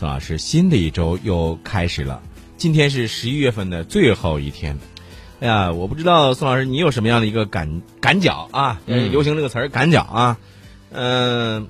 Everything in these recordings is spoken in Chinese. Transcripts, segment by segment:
宋老师，新的一周又开始了，今天是十一月份的最后一天。哎呀，我不知道宋老师你有什么样的一个感感脚啊？嗯流行这个词儿“感脚”啊。嗯、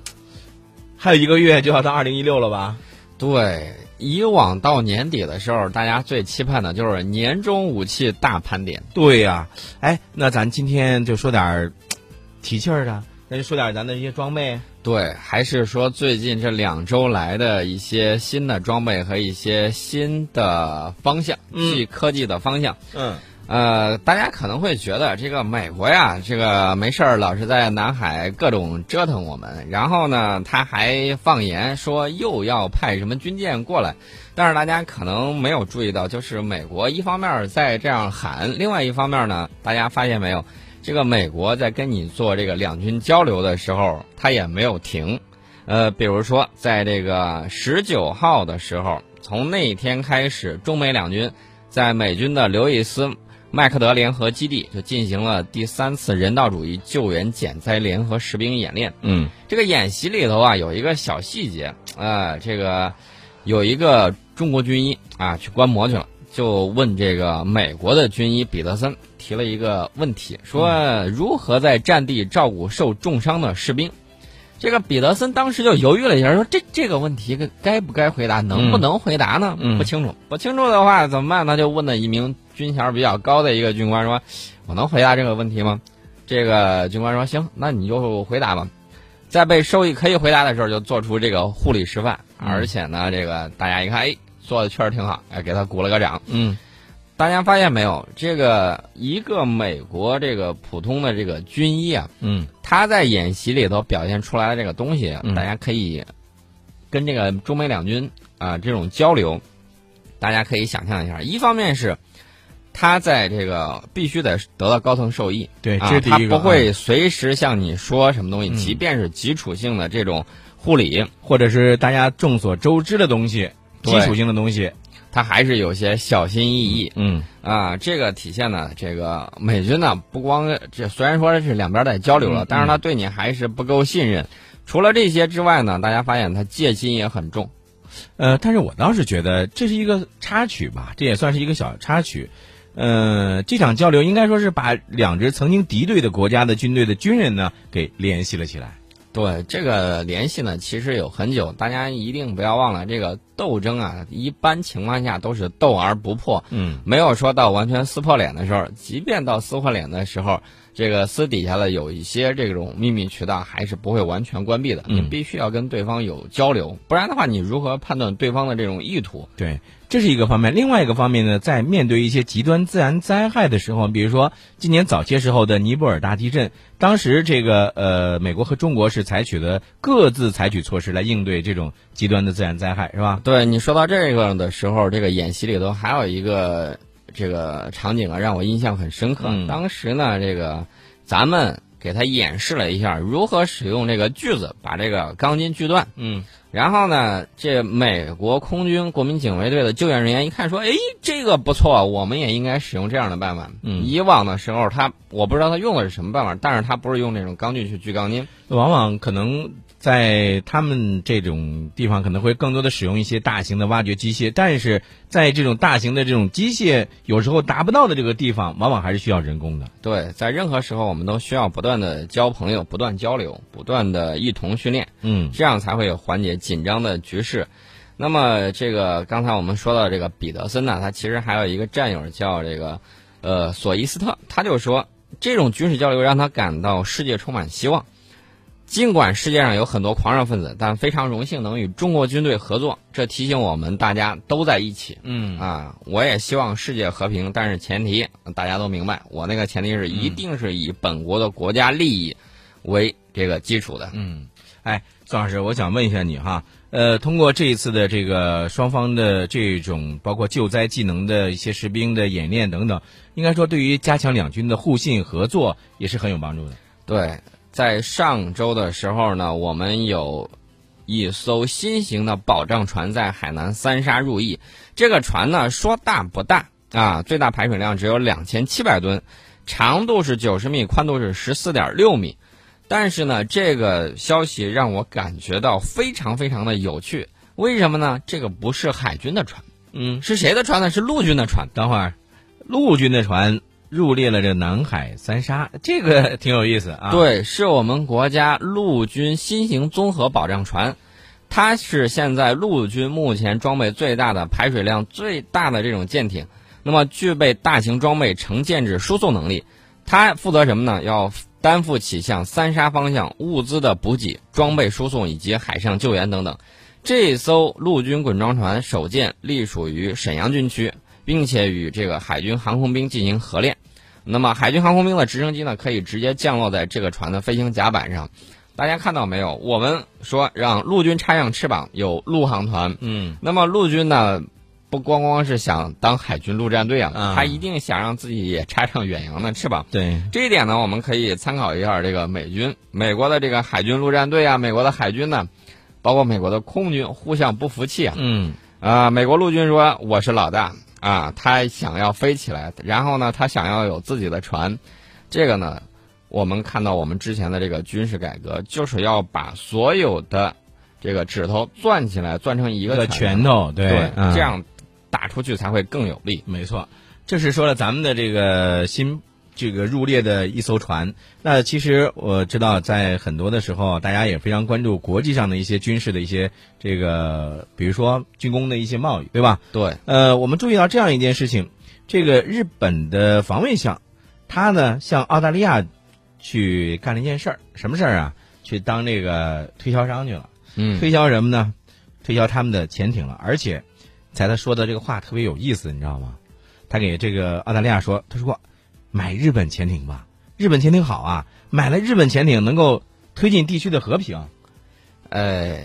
还有一个月就要到二零一六了吧？对，以往到年底的时候，大家最期盼的就是年终武器大盘点。对呀、哎，那咱今天就说点儿 提气儿的，那就说点咱的一些装备。对，还是说最近这两周来的一些新的装备和一些新的方向，嗯。去科技的方向。嗯。呃，大家可能会觉得这个美国呀，这个没事儿老是在南海各种折腾我们，然后呢，他还放言说又要派什么军舰过来，但是大家可能没有注意到，就是美国一方面在这样喊，另外一方面呢，大家发现没有，这个美国在跟你做这个两军交流的时候，他也没有停。呃，比如说在这个十九号的时候，从那一天开始，中美两军在美军的刘易斯麦克德联合基地就进行了第三次人道主义救援减灾联合实兵演练。嗯这个演习里头啊，有一个小细节，啊，这个有一个中国军医啊去观摩去了，就问这个美国的军医彼得森提了一个问题，说如何在战地照顾受重伤的士兵。这个彼得森当时就犹豫了一下，说这这个问题该该不该回答，能不能回答呢？嗯不清楚，不清楚的话怎么办他？就问了一名军衔比较高的一个军官说：“我能回答这个问题吗？”这个军官说：“行，那你就回答吧。”在被授意可以回答的时候，就做出这个护理示范，嗯而且呢，这个大家一看，哎，做的确实挺好，哎，给他鼓了个掌。嗯大家发现没有？这个一个美国这个普通的这个军医啊，嗯他在演习里头表现出来的这个东西，嗯大家可以跟这个中美两军啊、这种交流，大家可以想象一下，一方面是他在这个必须得得到高层授意，对，啊这是第一个。他不会随时向你说什么东西，嗯即便是基础性的这种护理，或者是大家众所周知的东西，基础性的东西。他还是有些小心翼翼。嗯啊，这个体现呢，这个美军呢，不光这虽然说是两边在交流了，嗯但是他对你还是不够信任。除了这些之外呢，大家发现他戒心也很重。呃，但是我倒是觉得这是一个插曲吧，这也算是一个小插曲。呃，这场交流应该说是把两支曾经敌对的国家的军队的军人呢给联系了起来。对这个联系呢，其实有很久，大家一定不要忘了，这个斗争啊，一般情况下都是斗而不破，嗯没有说到完全撕破脸的时候。即便到撕破脸的时候，这个私底下的有一些这种秘密渠道还是不会完全关闭的。嗯你必须要跟对方有交流，不然的话，你如何判断对方的这种意图？对，这是一个方面。另外一个方面呢，在面对一些极端自然灾害的时候，比如说今年早些时候的尼泊尔大地震，当时这个呃，美国和中国是采取了各自采取措施来应对这种极端的自然灾害，是吧？对你说到这个的时候，这个演习里头还有一个这个场景啊，让我印象很深刻。嗯当时呢，这个咱们给他演示了一下如何使用这个锯子把这个钢筋锯断。嗯然后呢，这美国空军国民警卫队的救援人员一看说：“哎，这个不错，我们也应该使用这样的办法。”嗯以往的时候他我不知道他用的是什么办法，但是他不是用那种钢锯去锯钢筋。往往可能在他们这种地方可能会更多的使用一些大型的挖掘机械，但是在这种大型的这种机械有时候达不到的这个地方，往往还是需要人工的。对，在任何时候我们都需要不断的交朋友、不断交流、不断的一同训练。嗯这样才会有缓解紧张的局势。那么，这个刚才我们说到这个彼得森呢，他其实还有一个战友叫这个呃索伊斯特，他就说这种军事交流让他感到世界充满希望。尽管世界上有很多狂热分子，但非常荣幸能与中国军队合作。这提醒我们大家都在一起嗯啊！我也希望世界和平，但是前提大家都明白，我那个前提是一定是以本国的国家利益为这个基础的。嗯，哎，宋老师，我想问一下你哈，呃，通过这一次的这个双方的这种包括救灾技能的一些士兵的演练等等，应该说对于加强两军的互信合作也是很有帮助的。对，在上周的时候呢，我们有一艘新型的保障船在海南三沙入役。这个船呢，说大不大啊，最大排水量只有两千七百吨，长度是九十米，宽度是十四点六米。但是呢，这个消息让我感觉到非常非常的有趣。为什么呢？这个不是海军的船，嗯，是谁的船呢？是陆军的船。等会儿，陆军的船入列了这南海三沙，这个挺有意思啊。，对，是我们国家陆军新型综合保障船，它是现在陆军目前装备最大的、排水量最大的这种舰艇。那么，具备大型装备成建制输送能力。它负责什么呢？要担负起向三沙方向物资的补给、装备输送以及海上救援等等。这艘陆军滚装船首舰隶属于沈阳军区，并且与这个海军航空兵进行合练。那么，海军航空兵的直升机呢，可以直接降落在这个船的飞行甲板上。大家看到没有？我们说让陆军插上翅膀，有陆航团。嗯，那么陆军呢，不光光是想当海军陆战队啊，啊他一定想让自己也插上远洋的翅膀。对，这一点呢，我们可以参考一下这个美军，美国的这个海军陆战队啊，美国的海军呢，包括美国的空军，互相不服气啊。嗯，啊、美国陆军说我是老大啊，他想要飞起来，然后呢，他想要有自己的船，这个呢，我们看到我们之前的这个军事改革，就是要把所有的这个指头攥起来，攥成一个拳头，对，对，嗯这样打出去才会更有力。没错，这是说了咱们的这个新这个入列的一艘船。那其实我知道，在很多的时候，大家也非常关注国际上的一些军事的一些这个，比如说军工的一些贸易，对吧？对，呃，我们注意到这样一件事情，这个日本的防卫相，他呢向澳大利亚去干了一件事儿，什么事儿啊？去当这个推销商去了。嗯，推销什么呢？推销他们的潜艇了，而且，才他说的这个话特别有意思，你知道吗？他给这个澳大利亚说，他说买日本潜艇吧，日本潜艇好啊，买了日本潜艇能够推进地区的和平。呃，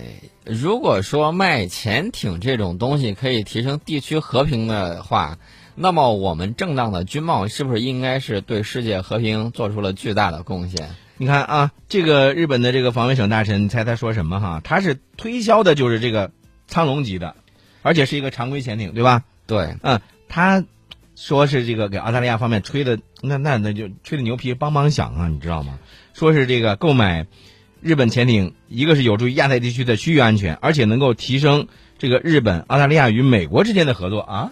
如果说卖潜艇这种东西可以提升地区和平的话，那么我们正当的军贸是不是应该是对世界和平做出了巨大的贡献？你看啊，这个日本的这个防卫省大臣，你猜他说什么哈？他是推销的就是这个苍龙级的，而且是一个常规潜艇，对吧？对，嗯，他说是这个给澳大利亚方面吹的，那那那就吹的牛皮梆梆响啊，你知道吗？说是这个购买日本潜艇，一个是有助于亚太地区的区域安全，而且能够提升这个日本、澳大利亚与美国之间的合作啊。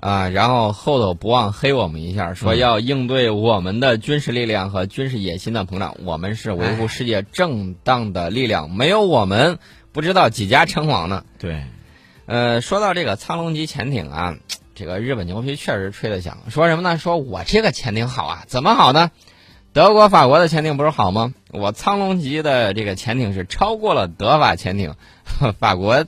啊，然后后头不忘黑我们一下，说要应对我们的军事力量和军事野心的膨胀，我们是维护世界正当的力量，没有我们，不知道几家称王呢。对，呃，说到这个苍龙级潜艇啊，这个日本牛皮确实吹得响。说什么呢？说我这个潜艇好啊，怎么好呢？德国、法国的潜艇不是好吗？我苍龙级的这个潜艇是超过了德法潜艇，法国，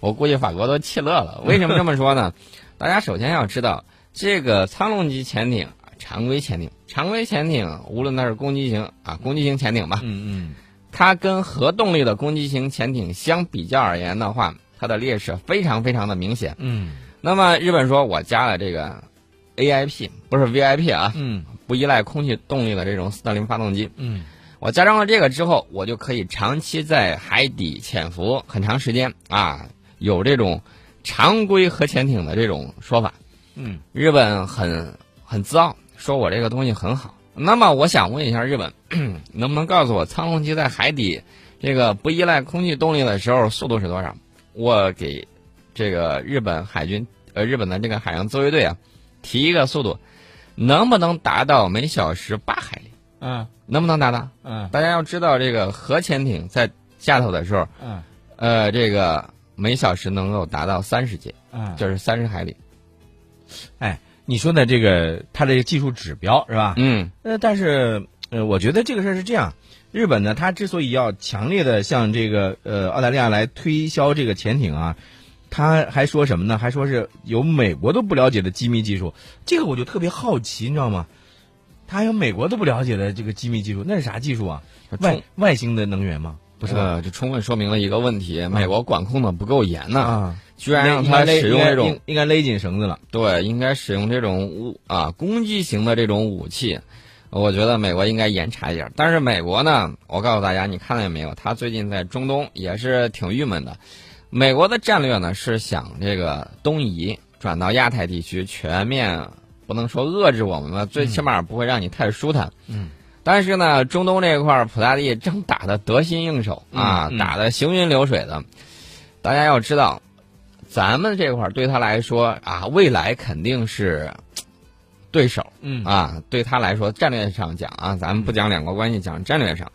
我估计法国都气乐了。为什么这么说呢？大家首先要知道，这个苍龙级潜艇，常规潜艇，常规潜艇，无论它是攻击型啊，攻击型潜艇吧，嗯嗯，它跟核动力的攻击型潜艇相比较而言的话，它的劣势非常非常的明显。嗯那么日本说，我加了这个 AIP，不是 VIP 啊，嗯不依赖空气动力的这种斯特林发动机。嗯我加装了这个之后，我就可以长期在海底潜伏很长时间啊，有这种常规核潜艇的这种说法。嗯，日本很很自傲，说我这个东西很好。那么我想问一下日本，能不能告诉我苍龙级在海底这个不依赖空气动力的时候速度是多少？我给这个日本海军呃日本的这个海洋自卫队啊提一个速度，能不能达到每小时八海里？嗯能不能达到？嗯大家要知道，这个核潜艇在下头的时候，嗯呃，这个每小时能够达到三十节，嗯，就是三十海里。哎你说的这个它这个技术指标是吧？嗯呃，但是呃，我觉得这个事儿是这样，日本呢，它之所以要强烈的向这个呃澳大利亚来推销这个潜艇啊，他还说什么呢？还说是有美国都不了解的机密技术，这个我就特别好奇，你知道吗？他还有美国都不了解的这个机密技术，那是啥技术啊？外外星的能源吗？不是这充分说明了一个问题：美国管控的不够严呢，啊，居然让他使用这种应该勒紧绳子了。对，应该使用这种武啊攻击型的这种武器。我觉得美国应该严查一下。但是美国呢，我告诉大家，你看到没有？他最近在中东也是挺郁闷的。美国的战略呢是想这个东移转到亚太地区，全面不能说遏制我们吧，最起码不会让你太舒坦。嗯。但是呢，中东这块儿，普大帝正打得得心应手啊，嗯嗯打得行云流水的。大家要知道，咱们这块儿对他来说啊，未来肯定是对手。嗯啊，对他来说，战略上讲啊，咱们不讲两国关系，讲战略上，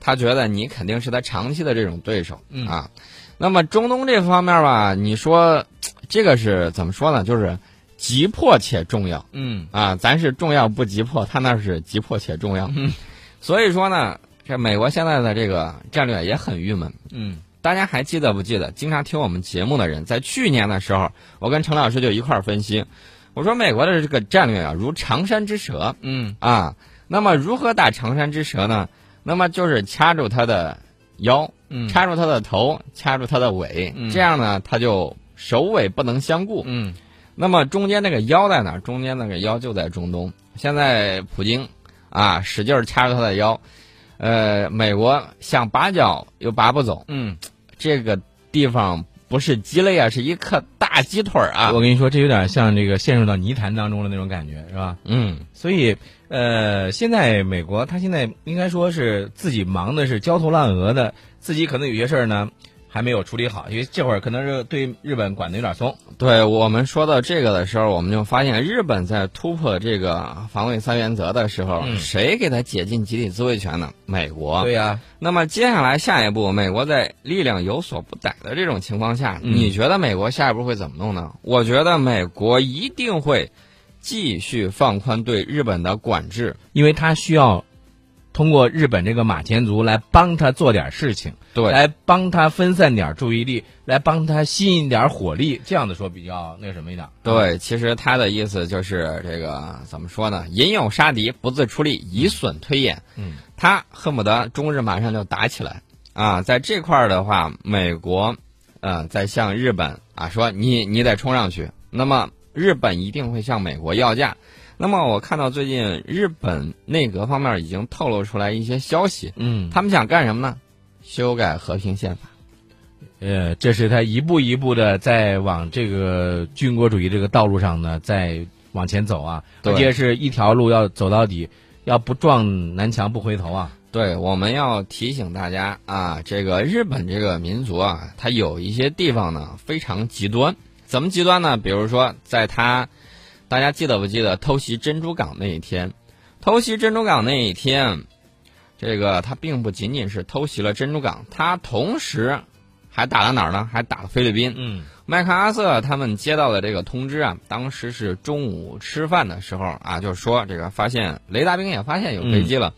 他觉得你肯定是他长期的这种对手嗯啊。那么中东这方面吧，你说 这个是怎么说呢？就是急迫且重要嗯啊，咱是重要不急迫，他那是急迫且重要。嗯所以说呢，这美国现在的这个战略也很郁闷。嗯大家还记得不记得？经常听我们节目的人，在去年的时候，我跟陈老师就一块儿分析，我说美国的这个战略啊，如长山之蛇嗯啊。那么如何打长山之蛇呢？那么就是掐住它的腰，嗯掐住他的头，掐住他的尾，嗯这样呢，他就首尾不能相顾。嗯那么中间那个腰在哪儿？中间那个腰就在中东。现在普京啊，使劲儿掐住他的腰，呃，美国想拔脚又拔不走，嗯，这个地方不是鸡肋啊，是一颗大鸡腿儿啊。我跟你说，这有点像这个陷入到泥潭当中的那种感觉，是吧？嗯，所以，呃，现在美国他现在应该说是自己忙的是焦头烂额的，自己可能有些事儿呢还没有处理好，因为这会儿可能是对日本管的有点松。对我们说到这个的时候，我们就发现日本在突破这个防卫三原则的时候，嗯谁给他解禁集体自卫权呢？美国。对呀、那么接下来下一步，美国在力量有所不逮的这种情况下，嗯你觉得美国下一步会怎么弄呢？我觉得美国一定会继续放宽对日本的管制。因为它需要通过日本这个马前卒来帮他做点事情，对，来帮他分散点注意力，来帮他吸引点火力，这样的说比较那个什么一点。对，其实他的意思就是这个怎么说呢？引诱杀敌，不自出力，以损推演。嗯，他恨不得中日马上就打起来啊！在这块儿的话，美国，呃，在向日本啊说你你得冲上去，那么日本一定会向美国要价。那么我看到最近日本内阁方面已经透露出来一些消息，嗯，他们想干什么呢？修改和平宪法。呃，这是他一步一步的在往这个军国主义这个道路上呢，在往前走啊，对而且是一条路要走到底，要不撞南墙不回头啊。对，我们要提醒大家啊，这个日本这个民族啊，它有一些地方呢非常极端。怎么极端呢？比如说，在它，大家记得不记得偷袭珍珠港那一天？偷袭珍珠港那一天，这个他并不仅仅是偷袭了珍珠港，他同时还打了哪儿呢？还打了菲律宾。嗯麦克阿瑟他们接到的这个通知啊，当时是中午吃饭的时候啊，就说这个发现雷达兵也发现有飞机了，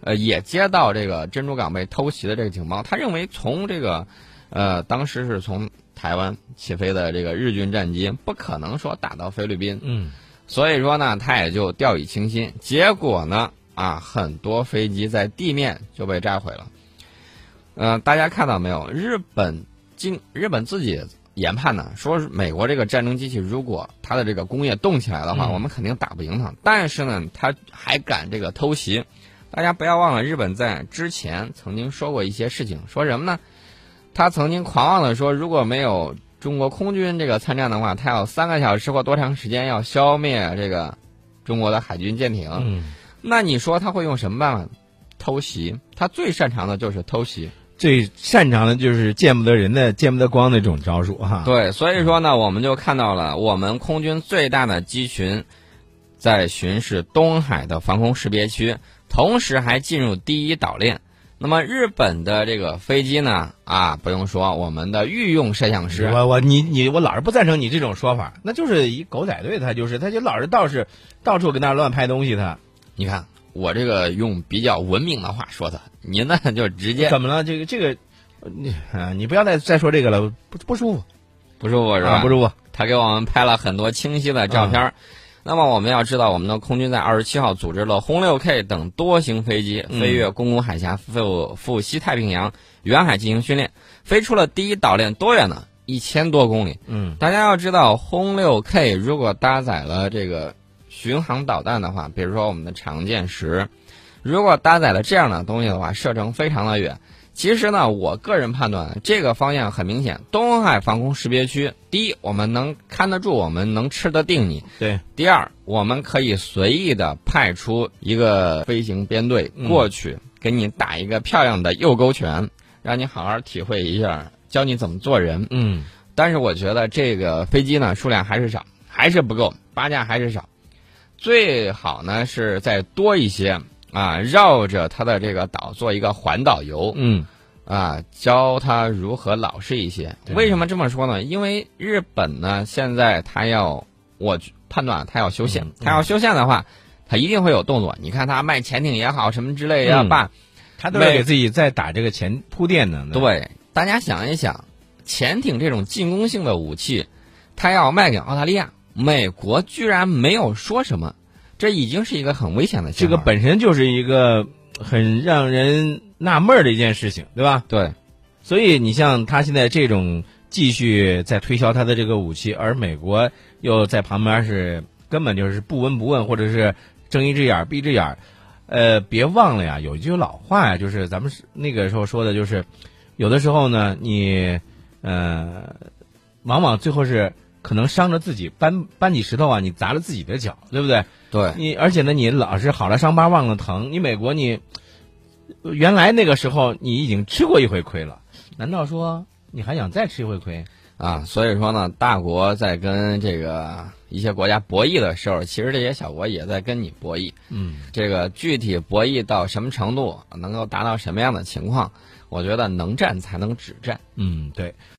呃，也接到这个珍珠港被偷袭的这个警报。他认为从这个，呃，当时是从台湾起飞的这个日军战机不可能说打到菲律宾，嗯所以说呢，他也就掉以轻心。结果呢，啊，很多飞机在地面就被炸毁了。呃，大家看到没有？日本经日本自己研判呢，说美国这个战争机器，如果它的这个工业动起来的话，嗯我们肯定打不赢它。但是呢，他还敢这个偷袭。大家不要忘了，日本在之前曾经说过一些事情，说什么呢？他曾经狂妄的说，如果没有中国空军这个参战的话，他要三个小时或多长时间要消灭这个中国的海军舰艇。嗯，那你说他会用什么办法？偷袭，他最擅长的就是偷袭。最擅长的就是见不得人的、见不得光的这种招数哈。对，所以说呢，我们就看到了我们空军最大的机群在巡视东海的防空识别区，同时还进入第一岛链。那么日本的这个飞机呢，啊，不用说，我们的御用摄像师，我我你你我老是不赞成你这种说法，那就是一狗仔队，他就是他就老是到是到处跟那乱拍东西他，你看我这个用比较文明的话说他，您呢就直接怎么了？这个这个，呃你啊，你不要再再说这个了，不不舒服不舒服是吧？啊，不舒服。他给我们拍了很多清晰的照片儿。那么我们要知道，我们的空军在二十七号组织了轰六 K 等多型飞机嗯飞越宫古海峡赴赴西太平洋远海进行训练，飞出了第一岛链多远呢？一千多公里。嗯大家要知道，轰六 K 如果搭载了这个巡航导弹的话，比如说我们的长剑十，如果搭载了这样的东西的话，射程非常的远。其实呢，我个人判断，这个方向很明显，东海防空识别区，第一，我们能看得住，我们能吃得定你；对，第二，我们可以随意的派出一个飞行编队嗯。过去，给你打一个漂亮的右勾拳，让你好好体会一下教你怎么做人。嗯。但是我觉得这个飞机呢数量还是少，还是不够，八架还是少，最好呢是再多一些啊，绕着它的这个岛做一个环岛游嗯啊，教他如何老实一些。为什么这么说呢？因为日本呢现在他要，我判断他要修宪嗯，他要修宪的话，他一定会有动作。你看他卖潜艇也好，什么之类也嗯罢，他都是给自己在打这个前铺垫呢。对，大家想一想，潜艇这种进攻性的武器，他要卖给澳大利亚，美国居然没有说什么，这已经是一个很危险的这个信号了本身就是一个很让人纳闷的一件事情，对吧？对所以你像他现在这种继续在推销他的这个武器，而美国又在旁边是根本就是不闻不问，或者是睁一只眼闭一只眼。呃，别忘了呀，有一句老话呀，就是咱们那个时候说的，就是有的时候呢，你呃，往往最后是可能伤着自己，搬搬起石头啊，你砸了自己的脚，对不对？对你而且呢，你老是好了伤疤忘了疼。你美国你原来那个时候你已经吃过一回亏了，难道说你还想再吃一回亏？啊，所以说呢，大国在跟这个一些国家博弈的时候，其实这些小国也在跟你博弈。嗯，这个具体博弈到什么程度，能够达到什么样的情况，我觉得能战才能止战。嗯，对。